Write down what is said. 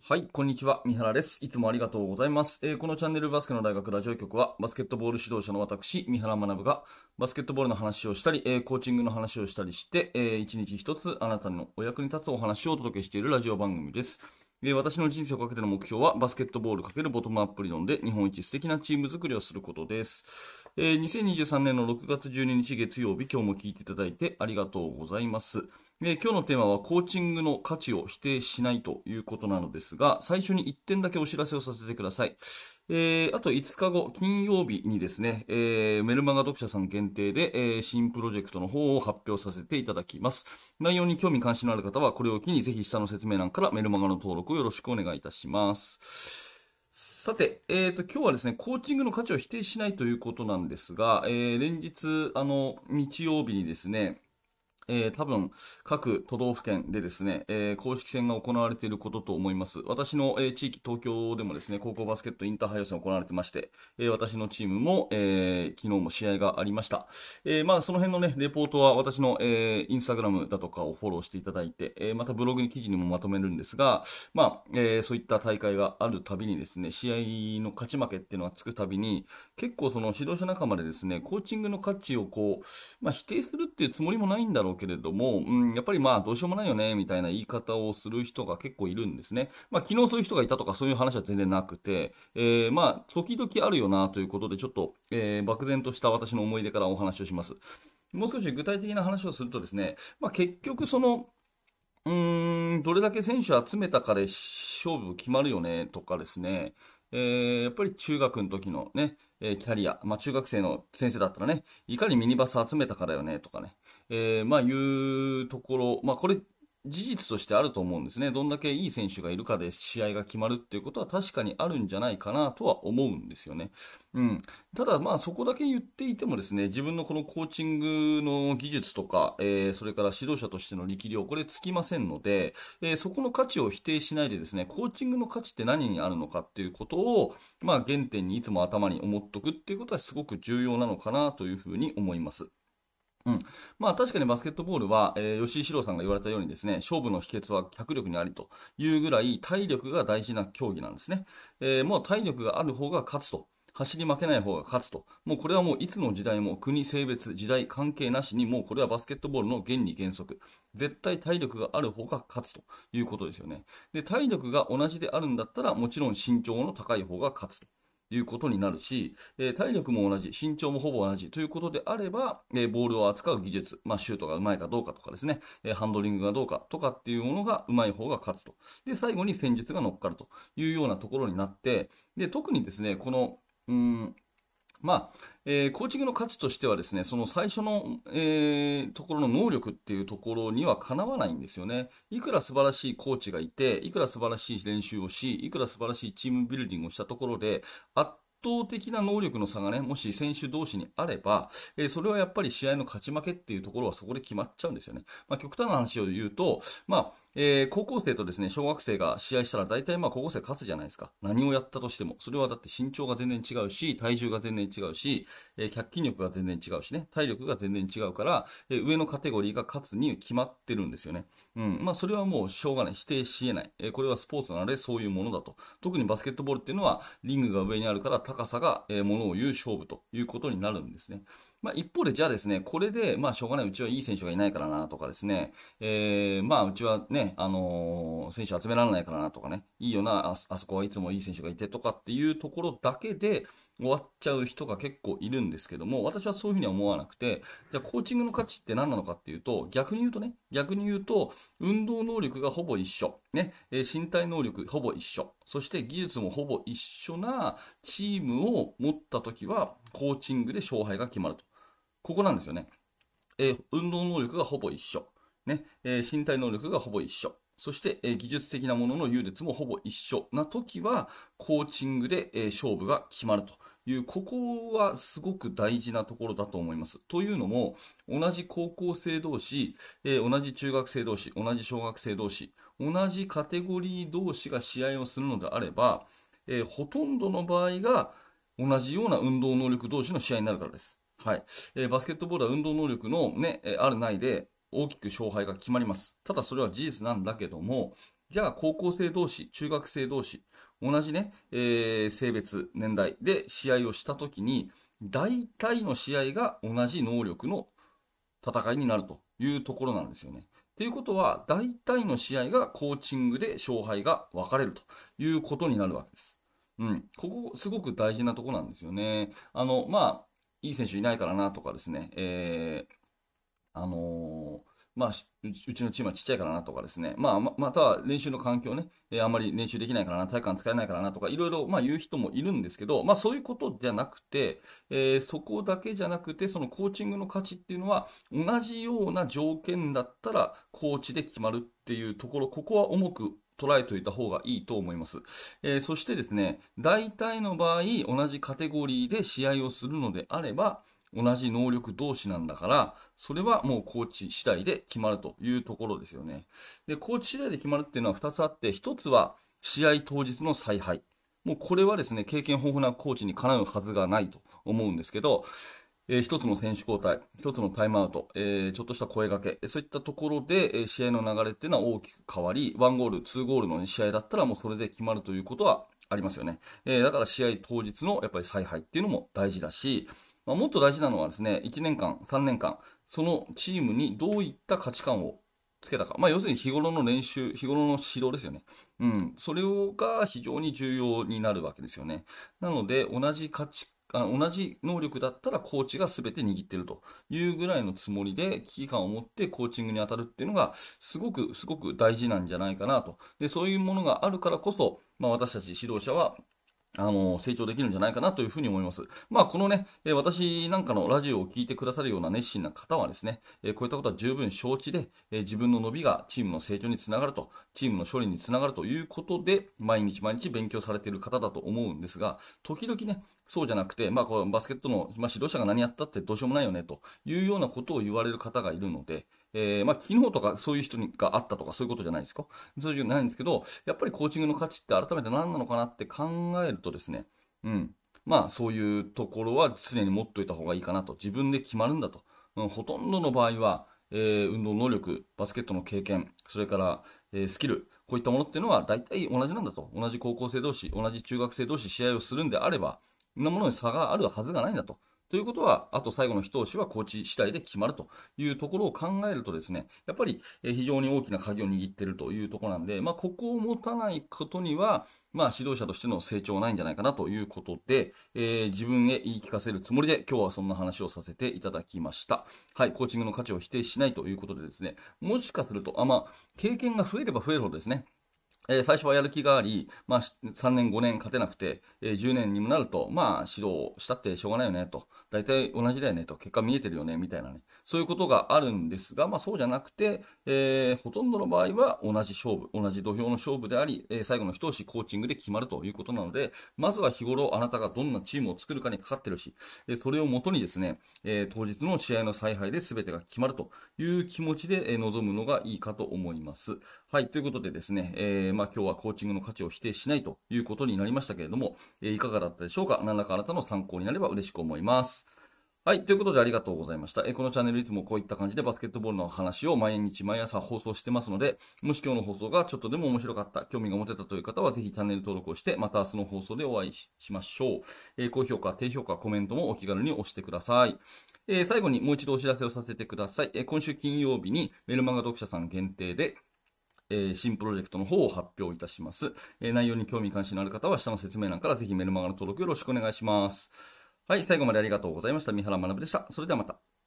はい、こんにちは。三原です。いつもありがとうございます。えー、このチャンネルバスケの大学ラジオ局は、バスケットボール指導者の私、三原学が、バスケットボールの話をしたり、えー、コーチングの話をしたりして、えー、一日一つあなたのお役に立つお話をお届けしているラジオ番組です。えー、私の人生をかけての目標は、バスケットボール×ボトムアップ理論で日本一素敵なチーム作りをすることです。えー、2023年の6月12日月曜日、今日も聞いていただいてありがとうございます。えー、今日のテーマはコーチングの価値を否定しないということなのですが、最初に1点だけお知らせをさせてください。えー、あと5日後、金曜日にですね、えー、メルマガ読者さん限定で、えー、新プロジェクトの方を発表させていただきます。内容に興味関心のある方は、これを機にぜひ下の説明欄からメルマガの登録をよろしくお願いいたします。さて、えーと、今日はですね、コーチングの価値を否定しないということなんですが、えー、連日、あの、日曜日にですね、えー、多分各都道府県でですね、えー、公式戦が行われていることと思います。私の、えー、地域、東京でもですね、高校バスケットインターハイ予選行われてまして、えー、私のチームも、えー、昨日も試合がありました。えー、まあ、その辺のね、レポートは私の、えー、インスタグラムだとかをフォローしていただいて、えー、またブログに記事にもまとめるんですが、まあ、えー、そういった大会があるたびにですね、試合の勝ち負けっていうのがつくたびに、結構その指導者仲間でですね、コーチングの価値をこう、まあ、否定するっていうつもりもないんだろうけれども、うん、やっぱりまあどうしようもないよねみたいな言い方をする人が結構いるんですね。まあ昨日そういう人がいたとかそういう話は全然なくて、えー、まあ時々あるよなということでちょっと、えー、漠然とした私の思い出からお話をします。もう少し具体的な話をするとですね、まあ結局その、うーん、どれだけ選手集めたかで勝負決まるよねとかですね、えー、やっぱり中学の時のね、えキャリア、まあ、中学生の先生だったらね、いかにミニバス集めたかだよねとかね、えー、まあいうところ、まあこれ事実としてあると思うんですね。どんだけいい選手がいるかで試合が決まるっていうことは確かにあるんじゃないかなとは思うんですよね。うん。ただまあそこだけ言っていてもですね、自分のこのコーチングの技術とか、えー、それから指導者としての力量、これつきませんので、えー、そこの価値を否定しないでですね、コーチングの価値って何にあるのかっていうことを、まあ原点にいつも頭に思っとくっていうことはすごく重要なのかなというふうに思います。うん、まあ確かにバスケットボールは、えー、吉井史郎さんが言われたようにですね、勝負の秘訣は脚力にありというぐらい体力が大事な競技なんですね。えー、もう体力がある方が勝つと。走り負けない方が勝つと。もうこれはもういつの時代も国、性別、時代関係なしにもうこれはバスケットボールの原理原則。絶対体力がある方が勝つということですよね。で、体力が同じであるんだったらもちろん身長の高い方が勝つと。いうことになるし、えー、体力も同じ、身長もほぼ同じということであれば、えー、ボールを扱う技術、まあ、シュートがうまいかどうかとかですね、えー、ハンドリングがどうかとかっていうものがうまい方が勝つと。で、最後に戦術が乗っかるというようなところになって、で、特にですね、この、うん、まあ、えー、コーチングの価値としてはですね、その最初の、えー、ところの能力っていうところにはかなわないんですよね。いくら素晴らしいコーチがいて、いくら素晴らしい練習をし、いくら素晴らしいチームビルディングをしたところで、圧倒的な能力の差がね、もし選手同士にあれば、えー、それはやっぱり試合の勝ち負けっていうところはそこで決まっちゃうんですよね。まあ、極端な話を言うと、まあ、えー、高校生とですね、小学生が試合したら大体まあ高校生勝つじゃないですか。何をやったとしても。それはだって身長が全然違うし、体重が全然違うし、えー、脚筋力が全然違うしね、体力が全然違うから、えー、上のカテゴリーが勝つに決まってるんですよね。うん。まあそれはもうしょうがない。否定し得ない。えこれはスポーツなのでそういうものだと。特にバスケットボールっていうのは、リングが上にあるから高さが、えものを言う勝負ということになるんですね。まあ、一方で、じゃあですね、これで、まあ、しょうがない、うちはいい選手がいないからなとかですね、えー、まあ、うちはね、あのー、選手集められないからなとかね、いいよなあ、あそこはいつもいい選手がいてとかっていうところだけで終わっちゃう人が結構いるんですけども、私はそういうふうには思わなくて、じゃあ、コーチングの価値って何なのかっていうと、逆に言うとね、逆に言うと、運動能力がほぼ一緒、ね、え、身体能力ほぼ一緒、そして技術もほぼ一緒なチームを持った時は、コーチングで勝敗が決まると。ここなんですよね。えー、運動能力がほぼ一緒。ね、えー、身体能力がほぼ一緒。そして、え、技術的なものの優劣もほぼ一緒な時は、コーチングで、え勝負が決まるという、ここはすごく大事なところだと思います。というのも、同じ高校生同士、え同じ中学生同士、同じ小学生同士、同じカテゴリー同士が試合をするのであれば、えほとんどの場合が同じような運動能力同士の試合になるからです。はい。えー、バスケットボールは運動能力のね、えあるないで大きく勝敗が決まります。ただそれは事実なんだけども、じゃあ高校生同士、中学生同士、同じね、えー、性別、年代で試合をしたときに、大体の試合が同じ能力の戦いになるというところなんですよね。ということは、大体の試合がコーチングで勝敗が分かれるということになるわけです。うん。ここ、すごく大事なとこなんですよね。あの、まあ、いい選手いないからなとかですね、えー、あのまあ、うちのチームはちっちゃいからなとかですね、まあ、または練習の環境ね、えー、あんまり練習できないからな、体幹使えないからなとか、いろいろ、まあ、言う人もいるんですけど、まあ、そういうことじゃなくて、えー、そこだけじゃなくて、そのコーチングの価値っていうのは、同じような条件だったら、コーチで決まるっていうところ、ここは重く捉えておいた方がいいと思います。えー、そしてですね、大体の場合、同じカテゴリーで試合をするのであれば、同じ能力同士なんだから、それはもうコーチ次第で決まるというところですよね。で、コーチ次第で決まるっていうのは2つあって、1つは試合当日の采配。もうこれはですね、経験豊富なコーチにかなうはずがないと思うんですけど、えー、一つの選手交代、一つのタイムアウト、えー、ちょっとした声掛け、そういったところで、え、試合の流れっていうのは大きく変わり、1ゴール、2ゴールの試合だったらもうそれで決まるということはありますよね。えー、だから試合当日のやっぱり采配っていうのも大事だし、まあ、もっと大事なのはですね、1年間、3年間、そのチームにどういった価値観をつけたか。まあ、要するに日頃の練習、日頃の指導ですよね。うん。それが非常に重要になるわけですよね。なので、同じ価値あ同じ能力だったらコーチが全て握ってるというぐらいのつもりで危機感を持ってコーチングに当たるっていうのがすごくすごく大事なんじゃないかなと。で、そういうものがあるからこそ、まあ私たち指導者はあの、成長できるんじゃないかなというふうに思います。まあ、このね、え私なんかのラジオを聞いてくださるような熱心な方はですね、えこういったことは十分承知で、え自分の伸びがチームの成長につながると、チームの勝利につながるということで、毎日毎日勉強されている方だと思うんですが、時々ね、そうじゃなくて、まあ、こうバスケットの、まあ、指導者が何やったってどうしようもないよね、というようなことを言われる方がいるので、えー、まあ、昨日とかそういう人があったとかそういうことじゃないですか？そういうじゃないんですけど、やっぱりコーチングの価値って改めて何なのかなって考えるとですね、うん。まあ、そういうところは常に持っといた方がいいかなと。自分で決まるんだと。うん、ほとんどの場合は、えー、運動能力、バスケットの経験、それから、えー、スキル、こういったものっていうのは大体同じなんだと。同じ高校生同士、同じ中学生同士試合をするんであれば、そんなものに差があるはずがないんだと。ということは、あと最後の一押しはコーチ次第で決まるというところを考えるとですね、やっぱり非常に大きな鍵を握っているというところなんで、まあ、ここを持たないことには、まあ、指導者としての成長はないんじゃないかなということで、えー、自分へ言い聞かせるつもりで今日はそんな話をさせていただきました。はい、コーチングの価値を否定しないということでですね、もしかすると、あ、まあ、経験が増えれば増えるほどですね、え、最初はやる気があり、まあ、3年、5年勝てなくて、え、10年にもなると、まあ、指導したってしょうがないよね、と。大体同じだよね、と。結果見えてるよね、みたいなね。そういうことがあるんですが、まあ、そうじゃなくて、えー、ほとんどの場合は同じ勝負、同じ土俵の勝負であり、え最後の一押しコーチングで決まるということなので、まずは日頃あなたがどんなチームを作るかにかかってるし、えそれをもとにですね、え当日の試合の采配で全てが決まるという気持ちで、え臨むのがいいかと思います。はい、ということでですね、えまあ、今日はコーチングの価値を否定しないということになりましたけれども、え、いかがだったでしょうか？何らかあなたの参考になれば嬉しく思います。はい。ということでありがとうございました。えこのチャンネルいつもこういった感じでバスケットボールの話を毎日毎朝放送してますので、もし今日の放送がちょっとでも面白かった、興味が持てたという方はぜひチャンネル登録をして、また明日の放送でお会いしましょう。え高評価、低評価、コメントもお気軽に押してください。え最後にもう一度お知らせをさせてください。え今週金曜日にメルマガ読者さん限定で、え、新プロジェクトの方を発表いたします。え、内容に興味関心のある方は下の説明欄からぜひメルマガの登録よろしくお願いします。はい、最後までありがとうございました。三原学でした。それではまた。